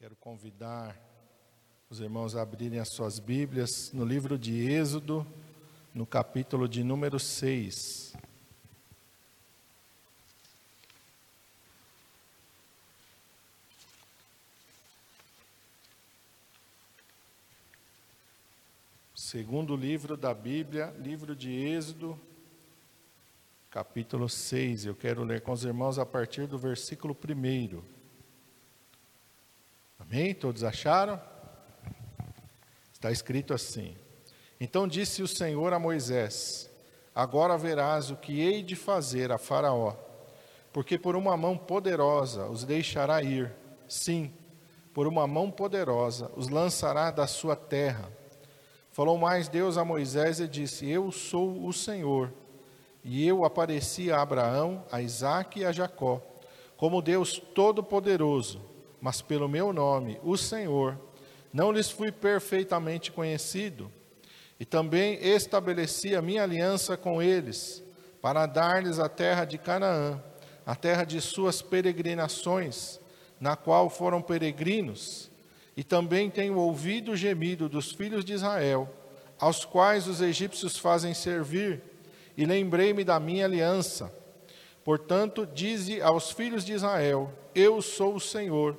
Quero convidar os irmãos a abrirem as suas Bíblias no livro de Êxodo, no capítulo de número 6. Segundo livro da Bíblia, livro de Êxodo, capítulo 6. Eu quero ler com os irmãos a partir do versículo 1. Amém? Todos acharam? Está escrito assim: Então disse o Senhor a Moisés: Agora verás o que hei de fazer a Faraó, porque por uma mão poderosa os deixará ir. Sim, por uma mão poderosa os lançará da sua terra. Falou mais Deus a Moisés e disse: Eu sou o Senhor. E eu apareci a Abraão, a Isaque e a Jacó, como Deus Todo-Poderoso mas pelo meu nome, o Senhor, não lhes fui perfeitamente conhecido. E também estabeleci a minha aliança com eles, para dar-lhes a terra de Canaã, a terra de suas peregrinações, na qual foram peregrinos. E também tenho ouvido o gemido dos filhos de Israel, aos quais os egípcios fazem servir, e lembrei-me da minha aliança. Portanto, dize aos filhos de Israel: Eu sou o Senhor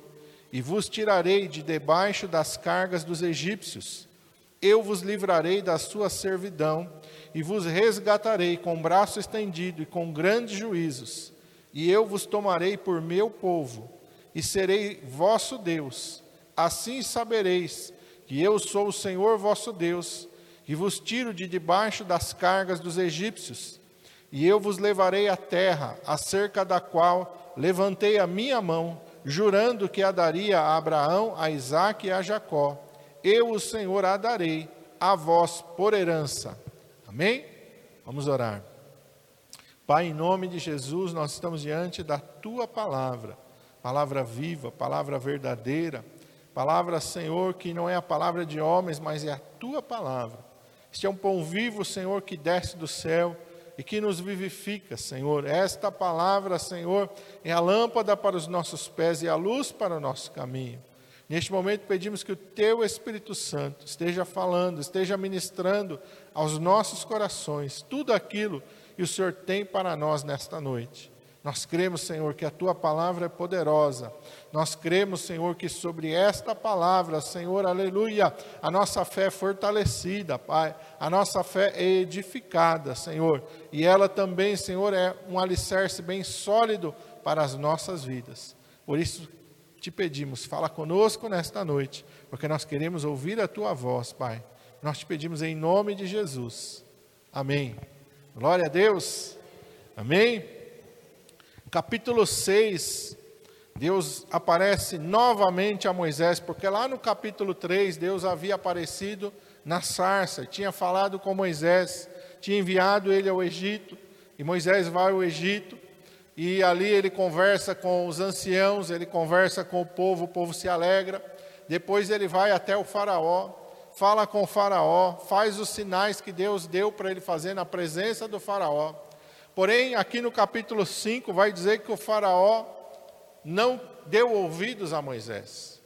e vos tirarei de debaixo das cargas dos egípcios. Eu vos livrarei da sua servidão e vos resgatarei com braço estendido e com grandes juízos. E eu vos tomarei por meu povo e serei vosso Deus. Assim sabereis que eu sou o Senhor vosso Deus, que vos tiro de debaixo das cargas dos egípcios. E eu vos levarei à terra, acerca da qual levantei a minha mão jurando que a daria a Abraão, a Isaque e a Jacó. Eu, o Senhor, a darei a vós por herança. Amém? Vamos orar. Pai, em nome de Jesus, nós estamos diante da tua palavra, palavra viva, palavra verdadeira, palavra, Senhor, que não é a palavra de homens, mas é a tua palavra. Este é um pão vivo, Senhor, que desce do céu e que nos vivifica, Senhor. Esta palavra, Senhor, é a lâmpada para os nossos pés e a luz para o nosso caminho. Neste momento pedimos que o Teu Espírito Santo esteja falando, esteja ministrando aos nossos corações tudo aquilo que o Senhor tem para nós nesta noite. Nós cremos, Senhor, que a tua palavra é poderosa. Nós cremos, Senhor, que sobre esta palavra, Senhor, aleluia, a nossa fé é fortalecida, Pai. A nossa fé é edificada, Senhor. E ela também, Senhor, é um alicerce bem sólido para as nossas vidas. Por isso, te pedimos, fala conosco nesta noite, porque nós queremos ouvir a tua voz, Pai. Nós te pedimos em nome de Jesus. Amém. Glória a Deus. Amém capítulo 6, Deus aparece novamente a Moisés, porque lá no capítulo 3, Deus havia aparecido na sarça, tinha falado com Moisés, tinha enviado ele ao Egito, e Moisés vai ao Egito, e ali ele conversa com os anciãos, ele conversa com o povo, o povo se alegra, depois ele vai até o Faraó, fala com o Faraó, faz os sinais que Deus deu para ele fazer na presença do Faraó. Porém, aqui no capítulo 5 vai dizer que o Faraó não deu ouvidos a Moisés.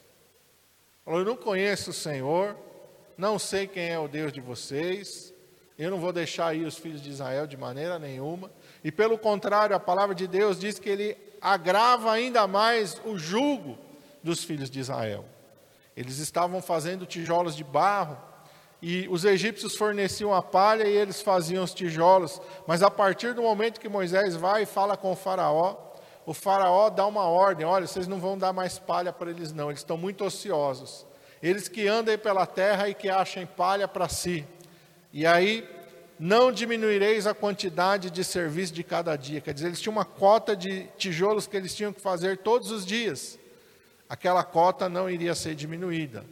Falou: Eu não conheço o Senhor, não sei quem é o Deus de vocês, eu não vou deixar aí os filhos de Israel de maneira nenhuma. E pelo contrário, a palavra de Deus diz que ele agrava ainda mais o jugo dos filhos de Israel. Eles estavam fazendo tijolos de barro e os egípcios forneciam a palha e eles faziam os tijolos. Mas a partir do momento que Moisés vai e fala com o faraó, o faraó dá uma ordem: olha, vocês não vão dar mais palha para eles, não, eles estão muito ociosos. Eles que andem pela terra e que achem palha para si. E aí, não diminuireis a quantidade de serviço de cada dia. Quer dizer, eles tinham uma cota de tijolos que eles tinham que fazer todos os dias. Aquela cota não iria ser diminuída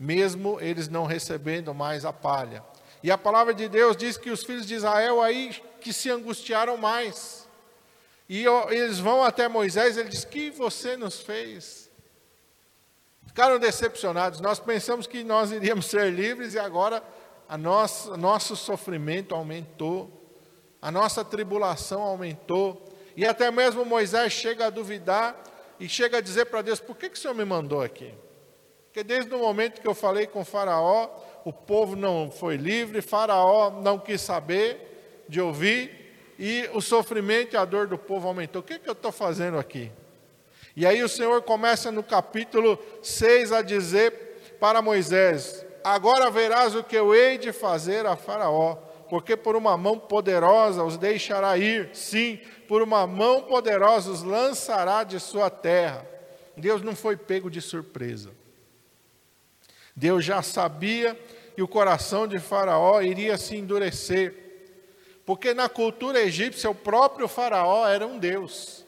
mesmo eles não recebendo mais a palha. E a palavra de Deus diz que os filhos de Israel aí que se angustiaram mais. E eles vão até Moisés, ele diz: "Que você nos fez?" Ficaram decepcionados. Nós pensamos que nós iríamos ser livres e agora a nossa, nosso sofrimento aumentou, a nossa tribulação aumentou. E até mesmo Moisés chega a duvidar e chega a dizer para Deus: por que, que o Senhor me mandou aqui? Porque desde o momento que eu falei com Faraó, o povo não foi livre, Faraó não quis saber de ouvir, e o sofrimento e a dor do povo aumentou. O que, que eu estou fazendo aqui? E aí o Senhor começa no capítulo 6 a dizer para Moisés: Agora verás o que eu hei de fazer a Faraó, porque por uma mão poderosa os deixará ir, sim, por uma mão poderosa os lançará de sua terra. Deus não foi pego de surpresa. Deus já sabia que o coração de Faraó iria se endurecer, porque na cultura egípcia o próprio Faraó era um deus.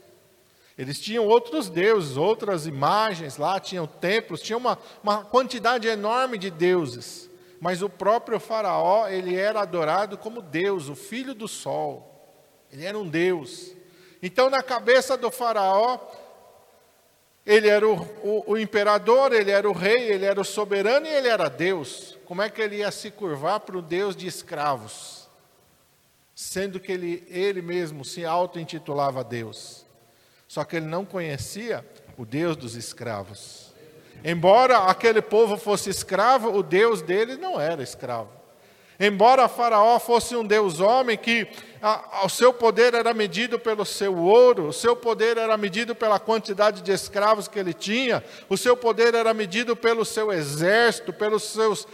Eles tinham outros deuses, outras imagens lá, tinham templos, tinha uma, uma quantidade enorme de deuses. Mas o próprio Faraó, ele era adorado como Deus, o filho do sol. Ele era um Deus. Então, na cabeça do Faraó, ele era o, o, o, imperador, ele era o rei, ele era o soberano e ele era Deus. Como é que ele ia se curvar para o Deus de escravos? Sendo que ele, ele mesmo se auto-intitulava Deus. Só que ele não conhecia o Deus dos escravos. Embora aquele povo fosse escravo, o Deus dele não era escravo. Embora Faraó fosse um Deus homem que a, o seu poder era medido pelo seu ouro, o seu poder era medido pela quantidade de escravos que ele tinha, o seu poder era medido pelo seu exército, pelos seus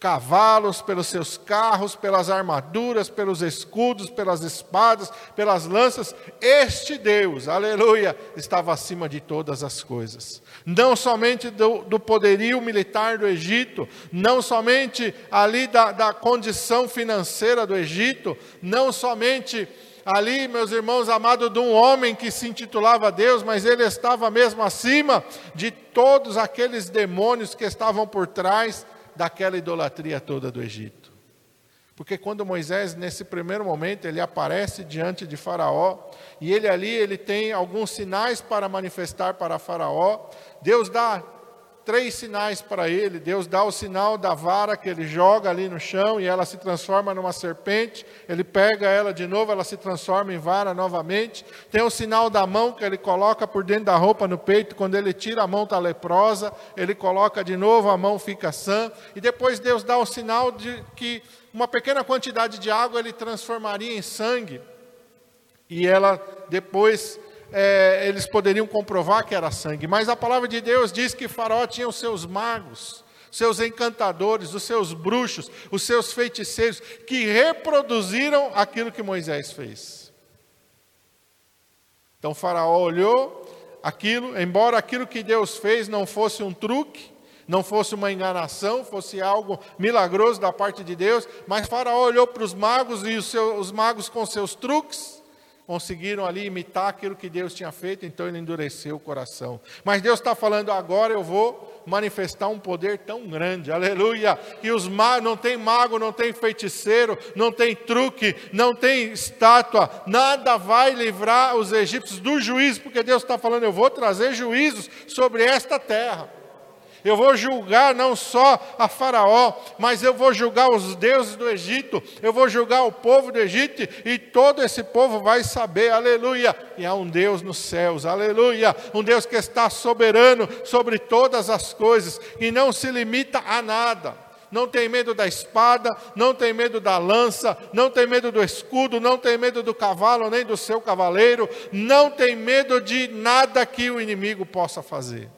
cavalos, pelos seus carros, pelas armaduras, pelos escudos, pelas espadas, pelas lanças. Este Deus, aleluia, estava acima de todas as coisas. Não somente do, do poderio militar do Egito, não somente ali da, da condição financeira do Egito, não somente ali, meus irmãos, amado de um homem que se intitulava Deus, mas ele estava mesmo acima de todos aqueles demônios que estavam por trás daquela idolatria toda do Egito. Porque quando Moisés, nesse primeiro momento, ele aparece diante de Faraó, e ele ali, ele tem alguns sinais para manifestar para Faraó, Deus dá três sinais para ele. Deus dá o sinal da vara que ele joga ali no chão e ela se transforma numa serpente. Ele pega ela de novo, ela se transforma em vara novamente. Tem o sinal da mão que ele coloca por dentro da roupa no peito. Quando ele tira a mão está leprosa, ele coloca de novo, a mão fica sã. E depois Deus dá o sinal de que uma pequena quantidade de água ele transformaria em sangue. E ela depois é, eles poderiam comprovar que era sangue, mas a palavra de Deus diz que Faraó tinha os seus magos, seus encantadores, os seus bruxos, os seus feiticeiros, que reproduziram aquilo que Moisés fez. Então Faraó olhou aquilo, embora aquilo que Deus fez não fosse um truque, não fosse uma enganação, fosse algo milagroso da parte de Deus, mas Faraó olhou para os magos e os, seus, os magos com seus truques, conseguiram ali imitar aquilo que Deus tinha feito, então ele endureceu o coração. Mas Deus está falando agora, eu vou manifestar um poder tão grande, aleluia, que os magos, não tem mago, não tem feiticeiro, não tem truque, não tem estátua, nada vai livrar os egípcios do juízo, porque Deus está falando, eu vou trazer juízos sobre esta terra. Eu vou julgar não só a Faraó, mas eu vou julgar os deuses do Egito, eu vou julgar o povo do Egito, e todo esse povo vai saber, aleluia, e há um Deus nos céus, aleluia, um Deus que está soberano sobre todas as coisas e não se limita a nada. Não tem medo da espada, não tem medo da lança, não tem medo do escudo, não tem medo do cavalo nem do seu cavaleiro, não tem medo de nada que o inimigo possa fazer.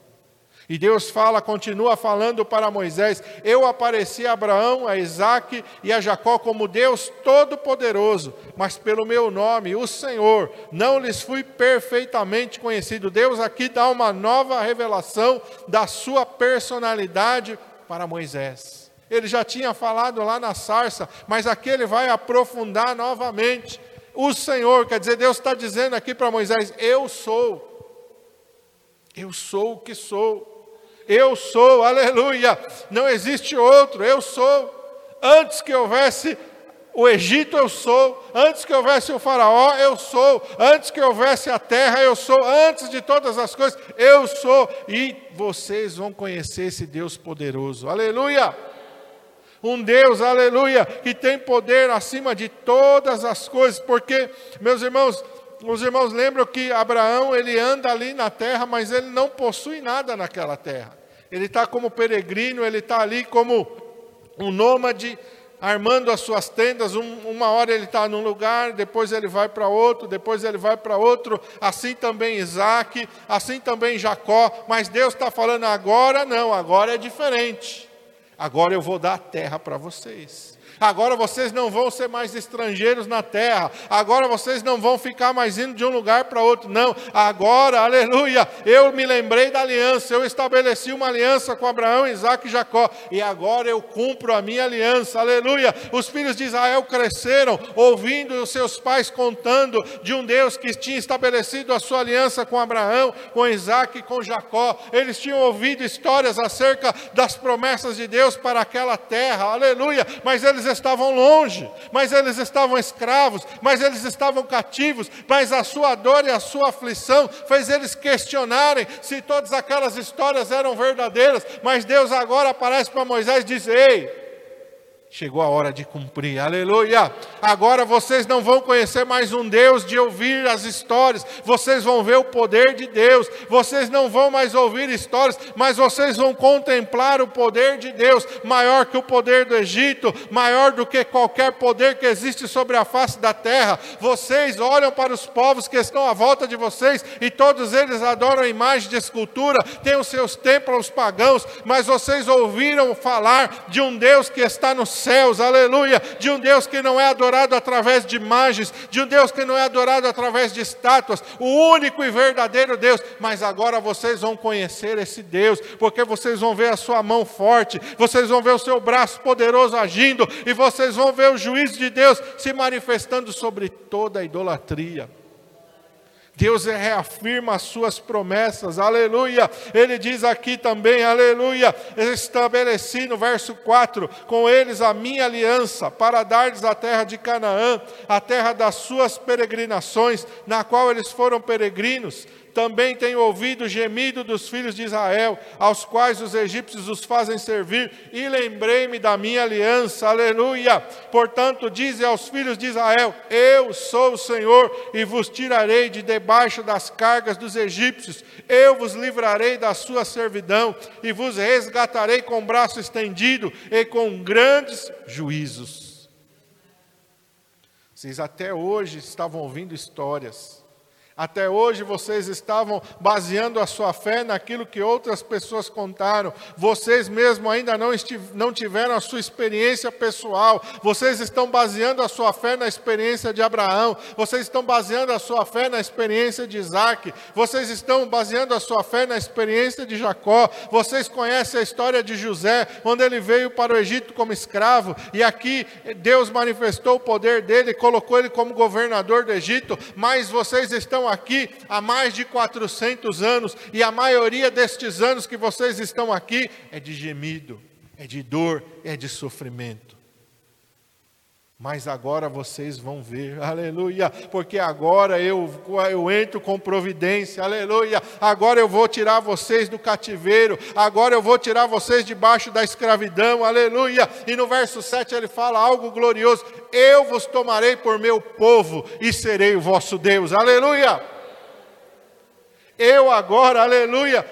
E Deus fala, continua falando para Moisés: Eu apareci a Abraão, a Isaac e a Jacó como Deus Todo-Poderoso, mas pelo meu nome, o Senhor, não lhes fui perfeitamente conhecido. Deus aqui dá uma nova revelação da sua personalidade para Moisés. Ele já tinha falado lá na sarça, mas aqui ele vai aprofundar novamente. O Senhor, quer dizer, Deus está dizendo aqui para Moisés: Eu sou. Eu sou o que sou. Eu sou, aleluia. Não existe outro, eu sou. Antes que houvesse o Egito, eu sou. Antes que houvesse o Faraó, eu sou. Antes que houvesse a terra, eu sou. Antes de todas as coisas, eu sou. E vocês vão conhecer esse Deus poderoso, aleluia. Um Deus, aleluia, que tem poder acima de todas as coisas, porque, meus irmãos, os irmãos lembram que Abraão ele anda ali na terra, mas ele não possui nada naquela terra. Ele está como peregrino, ele está ali como um nômade, armando as suas tendas. Um, uma hora ele está num lugar, depois ele vai para outro, depois ele vai para outro. Assim também Isaac, assim também Jacó. Mas Deus está falando agora não, agora é diferente. Agora eu vou dar a terra para vocês. Agora vocês não vão ser mais estrangeiros na terra. Agora vocês não vão ficar mais indo de um lugar para outro. Não. Agora, aleluia, eu me lembrei da aliança. Eu estabeleci uma aliança com Abraão, Isaac e Jacó. E agora eu cumpro a minha aliança. Aleluia. Os filhos de Israel cresceram ouvindo os seus pais contando de um Deus que tinha estabelecido a sua aliança com Abraão, com Isaac e com Jacó. Eles tinham ouvido histórias acerca das promessas de Deus para aquela terra. Aleluia. Mas eles estavam longe, mas eles estavam escravos, mas eles estavam cativos, mas a sua dor e a sua aflição fez eles questionarem se todas aquelas histórias eram verdadeiras. Mas Deus agora aparece para Moisés e diz: Ei, Chegou a hora de cumprir, aleluia. Agora vocês não vão conhecer mais um Deus de ouvir as histórias, vocês vão ver o poder de Deus. Vocês não vão mais ouvir histórias, mas vocês vão contemplar o poder de Deus, maior que o poder do Egito, maior do que qualquer poder que existe sobre a face da terra. Vocês olham para os povos que estão à volta de vocês e todos eles adoram imagens de escultura, têm os seus templos pagãos, mas vocês ouviram falar de um Deus que está no céus, aleluia, de um Deus que não é adorado através de imagens, de um Deus que não é adorado através de estátuas, o único e verdadeiro Deus. Mas agora vocês vão conhecer esse Deus, porque vocês vão ver a sua mão forte, vocês vão ver o seu braço poderoso agindo, e vocês vão ver o juízo de Deus se manifestando sobre toda a idolatria. Deus reafirma as suas promessas, aleluia. Ele diz aqui também, aleluia. Estabeleci no verso 4: com eles a minha aliança, para dar-lhes a terra de Canaã, a terra das suas peregrinações, na qual eles foram peregrinos também tenho ouvido o gemido dos filhos de Israel, aos quais os egípcios os fazem servir, e lembrei-me da minha aliança, aleluia. Portanto, dize aos filhos de Israel: Eu sou o Senhor, e vos tirarei de debaixo das cargas dos egípcios, eu vos livrarei da sua servidão, e vos resgatarei com braço estendido e com grandes juízos. Vocês até hoje estavam ouvindo histórias até hoje vocês estavam baseando a sua fé naquilo que outras pessoas contaram. Vocês mesmo ainda não, não tiveram a sua experiência pessoal. Vocês estão baseando a sua fé na experiência de Abraão. Vocês estão baseando a sua fé na experiência de Isaac. Vocês estão baseando a sua fé na experiência de Jacó. Vocês conhecem a história de José, onde ele veio para o Egito como escravo. E aqui Deus manifestou o poder dele, colocou ele como governador do Egito. Mas vocês estão estão aqui há mais de 400 anos, e a maioria destes anos que vocês estão aqui é de gemido, é de dor, é de sofrimento. Mas agora vocês vão ver, aleluia, porque agora eu, eu entro com providência, aleluia. Agora eu vou tirar vocês do cativeiro, agora eu vou tirar vocês debaixo da escravidão, aleluia. E no verso 7 ele fala algo glorioso: Eu vos tomarei por meu povo e serei o vosso Deus, aleluia. Eu agora, aleluia,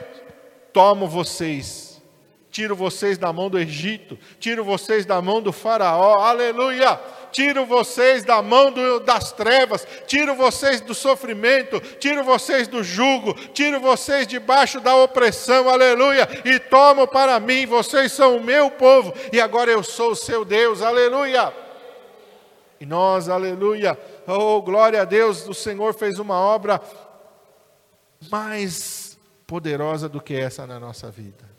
tomo vocês, tiro vocês da mão do Egito, tiro vocês da mão do Faraó, aleluia tiro vocês da mão do, das trevas, tiro vocês do sofrimento, tiro vocês do jugo, tiro vocês debaixo da opressão, aleluia, e tomo para mim, vocês são o meu povo, e agora eu sou o seu Deus, aleluia. E nós, aleluia, oh glória a Deus, o Senhor fez uma obra mais poderosa do que essa na nossa vida.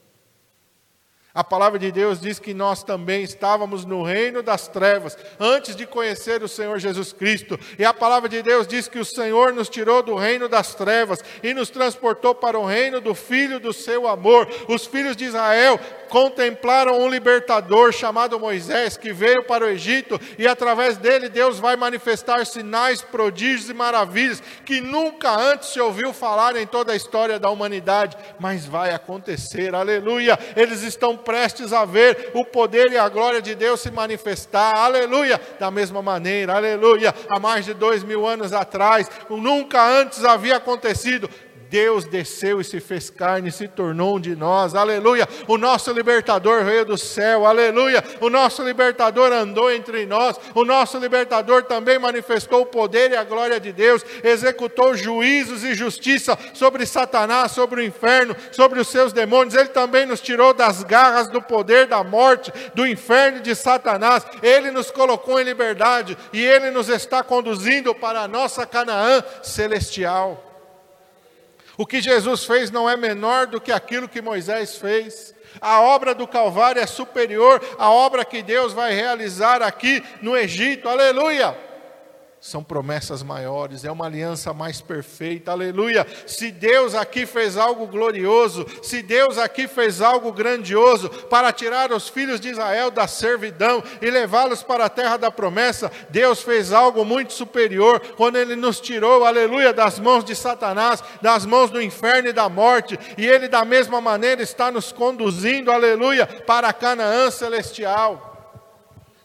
A palavra de Deus diz que nós também estávamos no reino das trevas antes de conhecer o Senhor Jesus Cristo. E a palavra de Deus diz que o Senhor nos tirou do reino das trevas e nos transportou para o reino do Filho do seu amor. Os filhos de Israel contemplaram um libertador chamado Moisés que veio para o Egito e através dele Deus vai manifestar sinais, prodígios e maravilhas que nunca antes se ouviu falar em toda a história da humanidade, mas vai acontecer. Aleluia! Eles estão prestes a ver o poder e a glória de Deus se manifestar, aleluia. Da mesma maneira, aleluia, há mais de dois mil anos atrás, nunca antes havia acontecido, Deus desceu e se fez carne e se tornou um de nós, aleluia. O nosso libertador veio do céu, aleluia. O nosso libertador andou entre nós, o nosso libertador também manifestou o poder e a glória de Deus, executou juízos e justiça sobre Satanás, sobre o inferno, sobre os seus demônios. Ele também nos tirou das garras do poder da morte, do inferno de Satanás. Ele nos colocou em liberdade e ele nos está conduzindo para a nossa Canaã celestial. O que Jesus fez não é menor do que aquilo que Moisés fez. A obra do Calvário é superior à obra que Deus vai realizar aqui no Egito. Aleluia! São promessas maiores, é uma aliança mais perfeita, aleluia. Se Deus aqui fez algo glorioso, se Deus aqui fez algo grandioso para tirar os filhos de Israel da servidão e levá-los para a terra da promessa, Deus fez algo muito superior quando Ele nos tirou, aleluia, das mãos de Satanás, das mãos do inferno e da morte, e Ele da mesma maneira está nos conduzindo, aleluia, para Canaã celestial.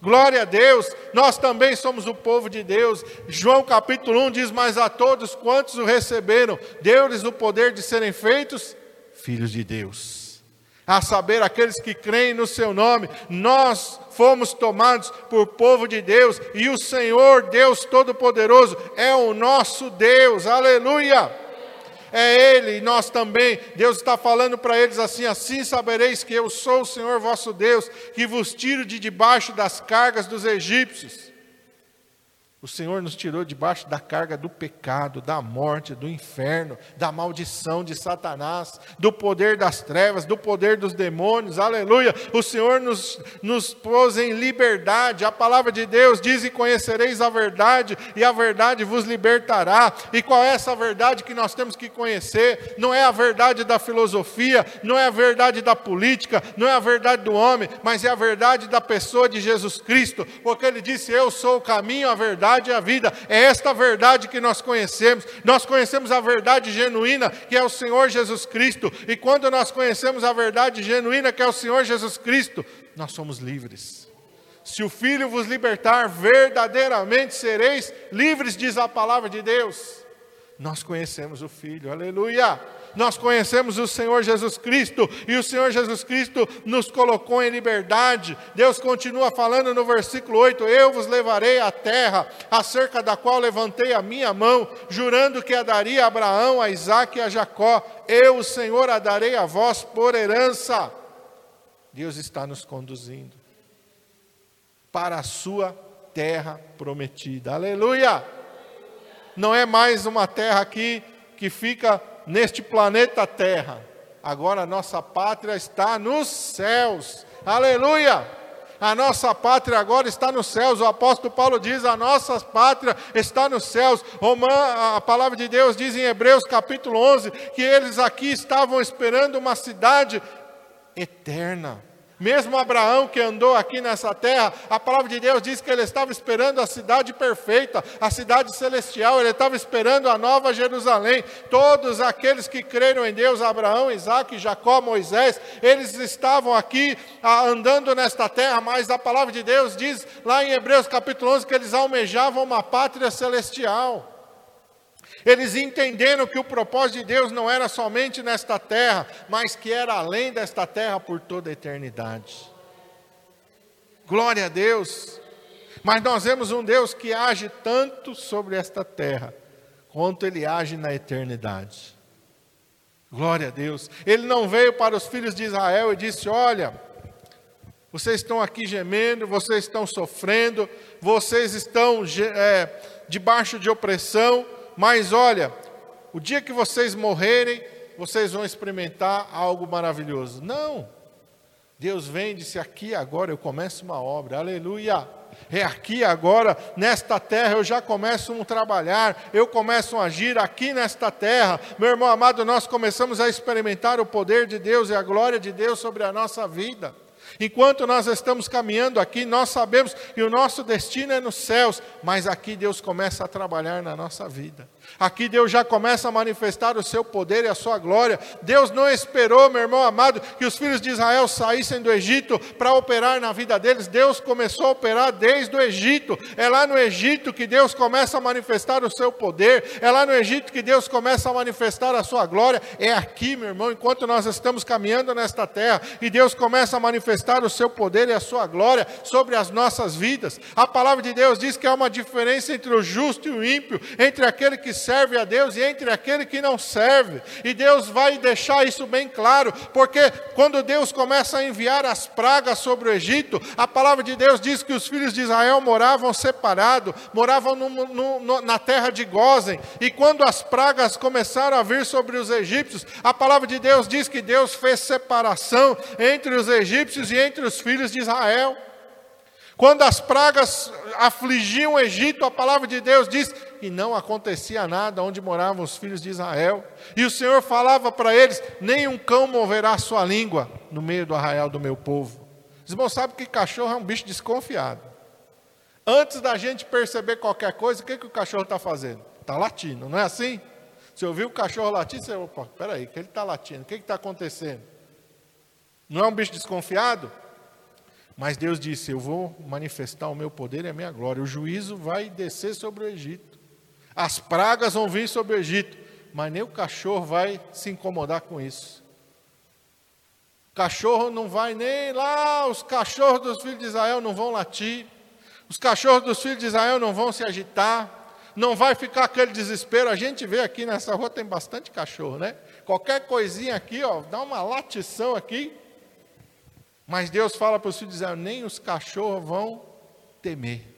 Glória a Deus, nós também somos o povo de Deus. João capítulo 1 diz: Mas a todos quantos o receberam, deu-lhes o poder de serem feitos filhos de Deus. A saber, aqueles que creem no seu nome, nós fomos tomados por povo de Deus, e o Senhor, Deus Todo-Poderoso, é o nosso Deus, aleluia é Ele, e nós também. Deus está falando para eles assim: assim sabereis que eu sou o Senhor vosso Deus, que vos tiro de debaixo das cargas dos egípcios. O Senhor nos tirou debaixo da carga do pecado, da morte, do inferno, da maldição de Satanás, do poder das trevas, do poder dos demônios, aleluia. O Senhor nos, nos pôs em liberdade. A palavra de Deus diz: E conhecereis a verdade, e a verdade vos libertará. E qual é essa verdade que nós temos que conhecer? Não é a verdade da filosofia, não é a verdade da política, não é a verdade do homem, mas é a verdade da pessoa de Jesus Cristo, porque Ele disse: Eu sou o caminho, a verdade verdade e a vida. É esta verdade que nós conhecemos. Nós conhecemos a verdade genuína, que é o Senhor Jesus Cristo. E quando nós conhecemos a verdade genuína, que é o Senhor Jesus Cristo, nós somos livres. Se o Filho vos libertar, verdadeiramente sereis livres, diz a palavra de Deus. Nós conhecemos o Filho, aleluia nós conhecemos o Senhor Jesus Cristo e o Senhor Jesus Cristo nos colocou em liberdade. Deus continua falando no versículo 8: Eu vos levarei à terra, acerca da qual levantei a minha mão, jurando que a daria a Abraão, a Isaac e a Jacó. Eu, o Senhor, a darei a vós por herança. Deus está nos conduzindo para a sua terra prometida. Aleluia! Não é mais uma terra aqui que fica neste planeta Terra. Agora a nossa pátria está nos céus. Aleluia! A nossa pátria agora está nos céus. O apóstolo Paulo diz: a nossa pátria está nos céus. a palavra de Deus diz em Hebreus capítulo 11 que eles aqui estavam esperando uma cidade eterna. Mesmo Abraão, que andou aqui nessa terra, a palavra de Deus diz que ele estava esperando a cidade perfeita, a cidade celestial, ele estava esperando a nova Jerusalém. Todos aqueles que creram em Deus, Abraão, Isaac, Jacó, Moisés, eles estavam aqui andando nesta terra, mas a palavra de Deus diz lá em Hebreus capítulo 11 que eles almejavam uma pátria celestial. Eles entenderam que o propósito de Deus não era somente nesta terra, mas que era além desta terra por toda a eternidade. Glória a Deus. Mas nós vemos um Deus que age tanto sobre esta terra, quanto ele age na eternidade. Glória a Deus. Ele não veio para os filhos de Israel e disse: Olha, vocês estão aqui gemendo, vocês estão sofrendo, vocês estão é, debaixo de opressão, mas olha, o dia que vocês morrerem, vocês vão experimentar algo maravilhoso. Não. Deus vem e disse: aqui agora eu começo uma obra, aleluia. É aqui agora, nesta terra, eu já começo um trabalhar, eu começo a agir aqui nesta terra. Meu irmão amado, nós começamos a experimentar o poder de Deus e a glória de Deus sobre a nossa vida. Enquanto nós estamos caminhando aqui, nós sabemos que o nosso destino é nos céus, mas aqui Deus começa a trabalhar na nossa vida. Aqui Deus já começa a manifestar o seu poder e a sua glória. Deus não esperou, meu irmão amado, que os filhos de Israel saíssem do Egito para operar na vida deles. Deus começou a operar desde o Egito. É lá no Egito que Deus começa a manifestar o seu poder. É lá no Egito que Deus começa a manifestar a sua glória. É aqui, meu irmão, enquanto nós estamos caminhando nesta terra e Deus começa a manifestar o seu poder e a sua glória sobre as nossas vidas. A palavra de Deus diz que há uma diferença entre o justo e o ímpio, entre aquele que serve a Deus e entre aquele que não serve. E Deus vai deixar isso bem claro, porque quando Deus começa a enviar as pragas sobre o Egito, a palavra de Deus diz que os filhos de Israel moravam separados, moravam no, no, no, na terra de Gozen. E quando as pragas começaram a vir sobre os egípcios, a palavra de Deus diz que Deus fez separação entre os egípcios e entre os filhos de Israel. Quando as pragas afligiam o Egito, a palavra de Deus diz que não acontecia nada onde moravam os filhos de Israel. E o Senhor falava para eles: nem um cão moverá sua língua no meio do arraial do meu povo. Os irmãos sabem que cachorro é um bicho desconfiado. Antes da gente perceber qualquer coisa, o que, que o cachorro está fazendo? Está latindo, não é assim? Se ouvir o cachorro latir, você, opa, peraí, que ele está latindo, o que está acontecendo? Não é um bicho desconfiado? Mas Deus disse: Eu vou manifestar o meu poder e a minha glória. O juízo vai descer sobre o Egito. As pragas vão vir sobre o Egito. Mas nem o cachorro vai se incomodar com isso. O cachorro não vai nem lá, os cachorros dos filhos de Israel não vão latir. Os cachorros dos filhos de Israel não vão se agitar. Não vai ficar aquele desespero. A gente vê aqui nessa rua tem bastante cachorro, né? Qualquer coisinha aqui, ó, dá uma latição aqui mas Deus fala para os filhos de Israel: nem os cachorros vão temer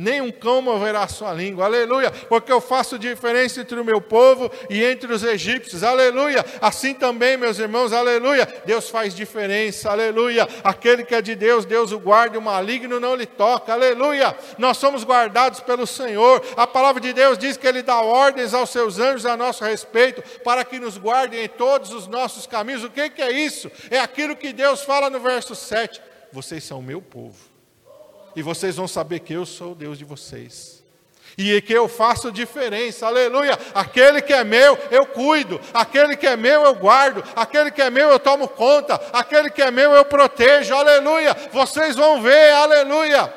nem um cão moverá a sua língua, aleluia, porque eu faço diferença entre o meu povo e entre os egípcios, aleluia. Assim também, meus irmãos, aleluia. Deus faz diferença, aleluia. Aquele que é de Deus, Deus o guarda, o maligno não lhe toca, aleluia. Nós somos guardados pelo Senhor. A palavra de Deus diz que Ele dá ordens aos seus anjos a nosso respeito, para que nos guardem em todos os nossos caminhos. O que, que é isso? É aquilo que Deus fala no verso 7. Vocês são meu povo e vocês vão saber que eu sou o Deus de vocês. E que eu faço diferença, aleluia. Aquele que é meu, eu cuido. Aquele que é meu, eu guardo. Aquele que é meu, eu tomo conta. Aquele que é meu, eu protejo, aleluia. Vocês vão ver, aleluia.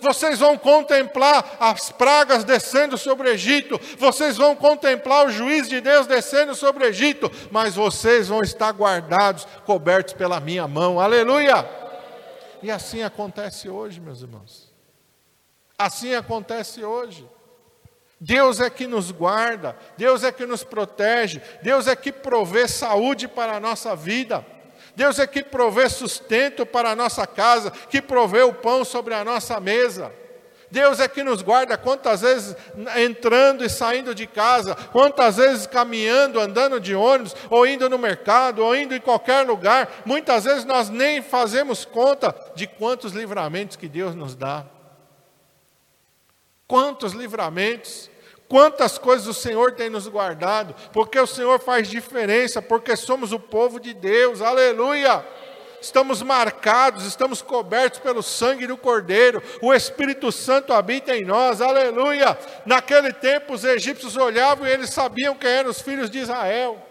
Vocês vão contemplar as pragas descendo sobre o Egito. Vocês vão contemplar o juiz de Deus descendo sobre o Egito. Mas vocês vão estar guardados, cobertos pela minha mão, aleluia. E assim acontece hoje, meus irmãos. Assim acontece hoje. Deus é que nos guarda, Deus é que nos protege, Deus é que provê saúde para a nossa vida. Deus é que provê sustento para a nossa casa, que provê o pão sobre a nossa mesa. Deus é que nos guarda quantas vezes entrando e saindo de casa, quantas vezes caminhando, andando de ônibus, ou indo no mercado, ou indo em qualquer lugar. Muitas vezes nós nem fazemos conta de quantos livramentos que Deus nos dá. Quantos livramentos, quantas coisas o Senhor tem nos guardado, porque o Senhor faz diferença, porque somos o povo de Deus, aleluia estamos marcados, estamos cobertos pelo sangue do Cordeiro, o Espírito Santo habita em nós, aleluia. Naquele tempo os egípcios olhavam e eles sabiam quem eram os filhos de Israel.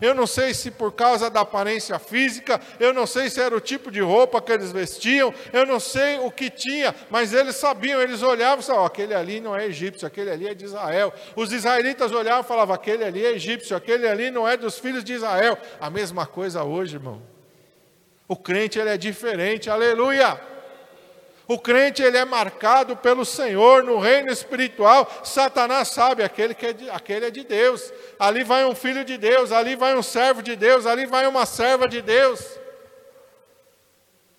Eu não sei se por causa da aparência física, eu não sei se era o tipo de roupa que eles vestiam, eu não sei o que tinha, mas eles sabiam, eles olhavam e falavam, aquele ali não é egípcio, aquele ali é de Israel. Os israelitas olhavam e falavam, aquele ali é egípcio, aquele ali não é dos filhos de Israel. A mesma coisa hoje, irmão. O crente ele é diferente, aleluia. O crente ele é marcado pelo Senhor no reino espiritual. Satanás sabe, aquele, que é de, aquele é de Deus. Ali vai um filho de Deus, ali vai um servo de Deus, ali vai uma serva de Deus.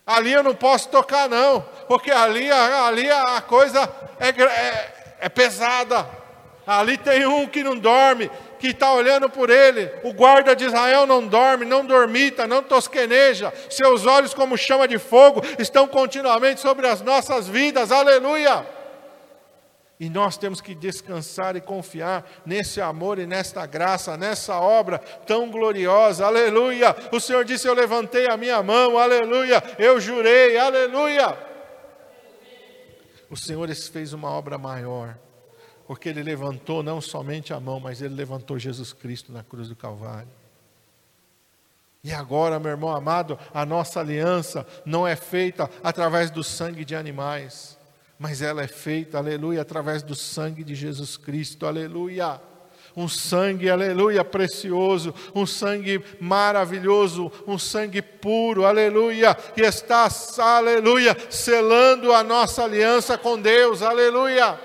Ali eu não posso tocar, não, porque ali, ali a coisa é, é, é pesada. Ali tem um que não dorme, que está olhando por ele. O guarda de Israel não dorme, não dormita, não tosqueneja. Seus olhos, como chama de fogo, estão continuamente sobre as nossas vidas. Aleluia! E nós temos que descansar e confiar nesse amor e nesta graça, nessa obra tão gloriosa. Aleluia! O Senhor disse: Eu levantei a minha mão, aleluia! Eu jurei, aleluia! O Senhor fez uma obra maior porque ele levantou não somente a mão, mas ele levantou Jesus Cristo na cruz do Calvário. E agora, meu irmão amado, a nossa aliança não é feita através do sangue de animais, mas ela é feita, aleluia, através do sangue de Jesus Cristo, aleluia um sangue, aleluia, precioso, um sangue maravilhoso, um sangue puro, aleluia, que está, aleluia, selando a nossa aliança com Deus, aleluia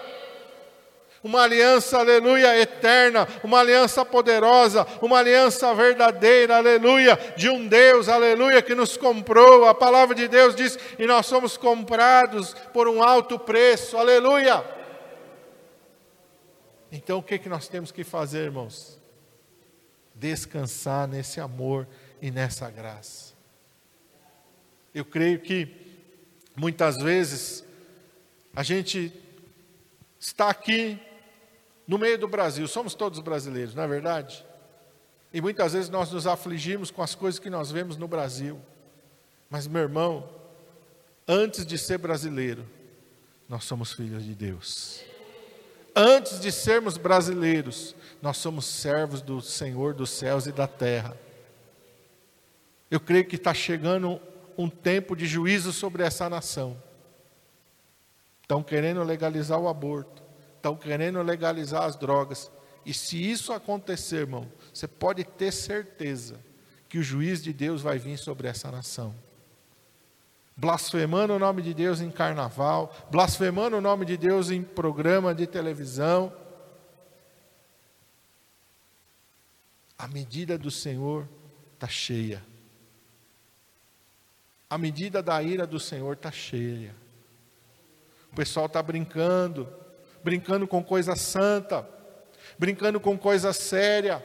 uma aliança, aleluia, eterna, uma aliança poderosa, uma aliança verdadeira, aleluia, de um Deus, aleluia, que nos comprou. A palavra de Deus diz: e nós somos comprados por um alto preço, aleluia. Então o que, que nós temos que fazer, irmãos? Descansar nesse amor e nessa graça. Eu creio que muitas vezes a gente está aqui no meio do Brasil, somos todos brasileiros, não é verdade? E muitas vezes nós nos afligimos com as coisas que nós vemos no Brasil. Mas, meu irmão, antes de ser brasileiro, nós somos filhos de Deus. Antes de sermos brasileiros, nós somos servos do Senhor dos céus e da terra. Eu creio que está chegando um tempo de juízo sobre essa nação. Estão querendo legalizar o aborto, estão querendo legalizar as drogas. E se isso acontecer, irmão, você pode ter certeza que o juiz de Deus vai vir sobre essa nação blasfemando o nome de Deus em carnaval, blasfemando o nome de Deus em programa de televisão. A medida do Senhor está cheia. A medida da ira do Senhor está cheia. O pessoal está brincando, brincando com coisa santa, brincando com coisa séria.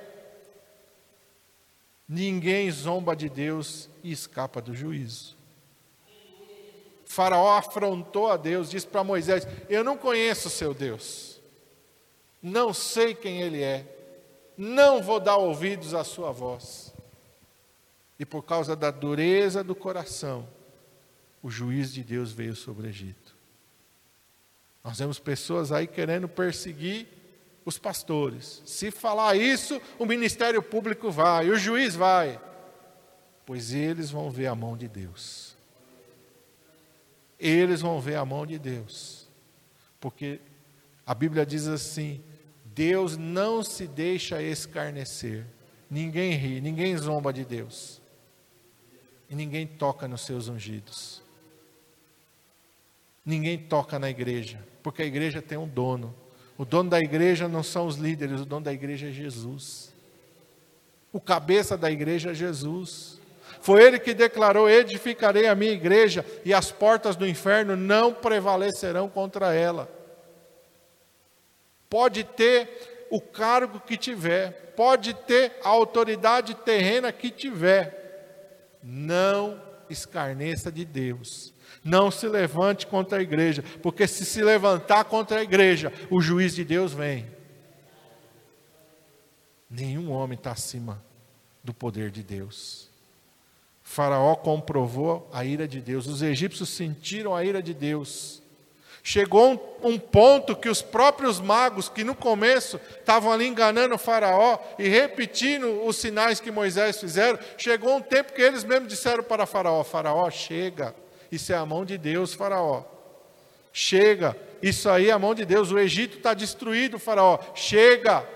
Ninguém zomba de Deus e escapa do juízo. Faraó afrontou a Deus, disse para Moisés: Eu não conheço o seu Deus, não sei quem ele é, não vou dar ouvidos à sua voz. E por causa da dureza do coração, o juiz de Deus veio sobre o Egito. Nós vemos pessoas aí querendo perseguir os pastores. Se falar isso, o ministério público vai, o juiz vai, pois eles vão ver a mão de Deus eles vão ver a mão de Deus. Porque a Bíblia diz assim: Deus não se deixa escarnecer. Ninguém ri, ninguém zomba de Deus. E ninguém toca nos seus ungidos. Ninguém toca na igreja, porque a igreja tem um dono. O dono da igreja não são os líderes, o dono da igreja é Jesus. O cabeça da igreja é Jesus. Foi ele que declarou: Edificarei a minha igreja, e as portas do inferno não prevalecerão contra ela. Pode ter o cargo que tiver, pode ter a autoridade terrena que tiver, não escarneça de Deus. Não se levante contra a igreja, porque se se levantar contra a igreja, o juiz de Deus vem. Nenhum homem está acima do poder de Deus. Faraó comprovou a ira de Deus, os egípcios sentiram a ira de Deus. Chegou um, um ponto que os próprios magos, que no começo estavam ali enganando o Faraó e repetindo os sinais que Moisés fizeram, chegou um tempo que eles mesmos disseram para Faraó: Faraó, chega, isso é a mão de Deus, Faraó. Chega, isso aí é a mão de Deus, o Egito está destruído, Faraó, chega.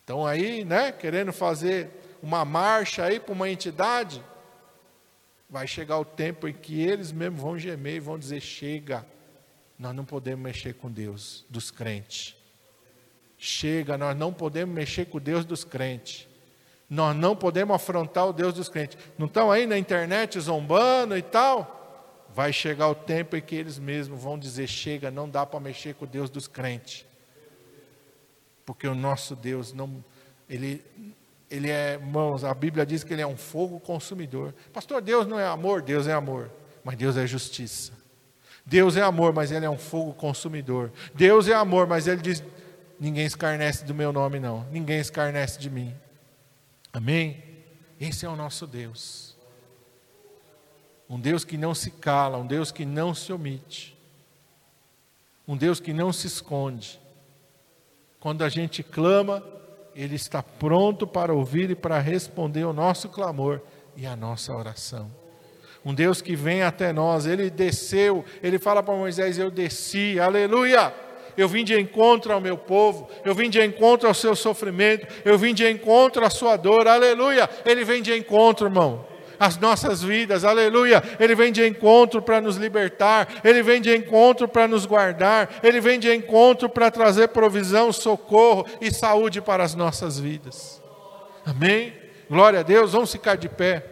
Estão aí, né, querendo fazer uma marcha aí para uma entidade, vai chegar o tempo em que eles mesmos vão gemer e vão dizer: chega, nós não podemos mexer com Deus dos crentes. Chega, nós não podemos mexer com Deus dos crentes. Nós não podemos afrontar o Deus dos crentes. Não estão aí na internet zombando e tal? Vai chegar o tempo em que eles mesmos vão dizer: chega, não dá para mexer com o Deus dos crentes. Porque o nosso Deus não, ele ele é, irmãos, a Bíblia diz que ele é um fogo consumidor. Pastor, Deus não é amor? Deus é amor, mas Deus é justiça. Deus é amor, mas ele é um fogo consumidor. Deus é amor, mas ele diz: ninguém escarnece do meu nome, não. Ninguém escarnece de mim. Amém? Esse é o nosso Deus. Um Deus que não se cala, um Deus que não se omite. Um Deus que não se esconde. Quando a gente clama, Ele está pronto para ouvir e para responder o nosso clamor e a nossa oração. Um Deus que vem até nós, Ele desceu, Ele fala para Moisés: Eu desci, aleluia! Eu vim de encontro ao meu povo, eu vim de encontro ao seu sofrimento, eu vim de encontro à sua dor, aleluia! Ele vem de encontro, irmão as nossas vidas, aleluia. Ele vem de encontro para nos libertar, ele vem de encontro para nos guardar, ele vem de encontro para trazer provisão, socorro e saúde para as nossas vidas. Amém? Glória a Deus, vamos ficar de pé.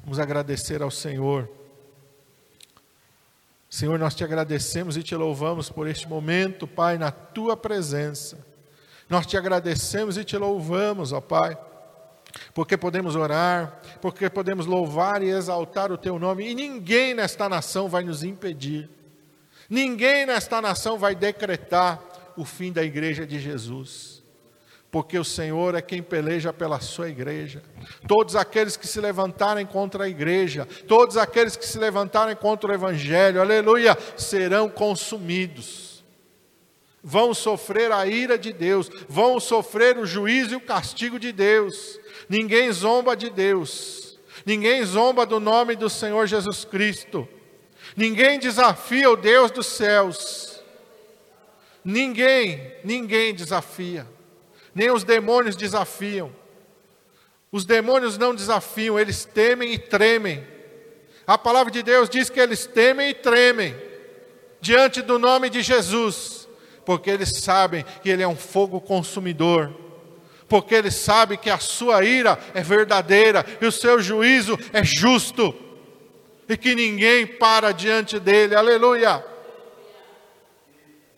Vamos agradecer ao Senhor. Senhor, nós te agradecemos e te louvamos por este momento, Pai, na tua presença. Nós te agradecemos e te louvamos, ó Pai porque podemos orar, porque podemos louvar e exaltar o teu nome, e ninguém nesta nação vai nos impedir, ninguém nesta nação vai decretar o fim da igreja de Jesus, porque o Senhor é quem peleja pela sua igreja. Todos aqueles que se levantarem contra a igreja, todos aqueles que se levantarem contra o evangelho, aleluia, serão consumidos. Vão sofrer a ira de Deus, vão sofrer o juízo e o castigo de Deus Ninguém zomba de Deus. Ninguém zomba do nome do Senhor Jesus Cristo. Ninguém desafia o Deus dos céus. Ninguém, ninguém desafia. Nem os demônios desafiam. Os demônios não desafiam, eles temem e tremem. A palavra de Deus diz que eles temem e tremem diante do nome de Jesus, porque eles sabem que Ele é um fogo consumidor porque ele sabe que a sua ira é verdadeira e o seu juízo é justo, e que ninguém para diante dele, aleluia.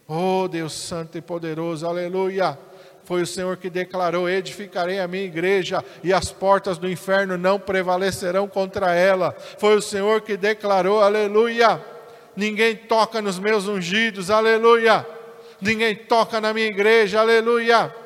Oh Deus Santo e Poderoso, aleluia. Foi o Senhor que declarou: Edificarei a minha igreja e as portas do inferno não prevalecerão contra ela. Foi o Senhor que declarou: Aleluia. Ninguém toca nos meus ungidos, aleluia. Ninguém toca na minha igreja, aleluia.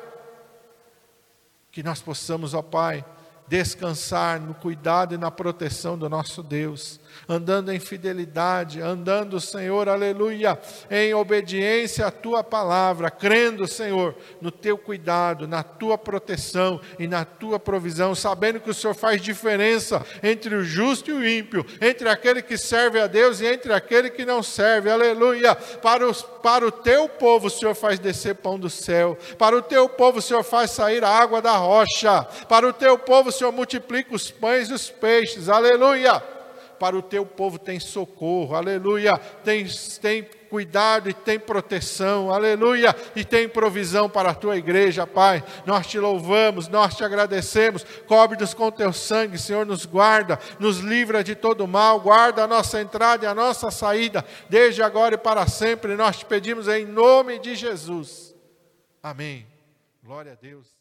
Que nós possamos, ó Pai, descansar no cuidado e na proteção do nosso Deus, andando em fidelidade, andando, Senhor, aleluia, em obediência à tua palavra, crendo, Senhor, no teu cuidado, na tua proteção e na tua provisão, sabendo que o Senhor faz diferença entre o justo e o ímpio, entre aquele que serve a Deus e entre aquele que não serve, aleluia. Para, os, para o teu povo, o Senhor faz descer pão do céu, para o teu povo, o Senhor faz sair a água da rocha, para o teu povo, Senhor multiplica os pães e os peixes, aleluia. Para o teu povo tem socorro, aleluia. Tem, tem cuidado e tem proteção, aleluia. E tem provisão para a tua igreja, Pai. Nós te louvamos, nós te agradecemos. Cobre-nos com teu sangue, Senhor, nos guarda, nos livra de todo mal, guarda a nossa entrada e a nossa saída, desde agora e para sempre. Nós te pedimos em nome de Jesus. Amém. Glória a Deus.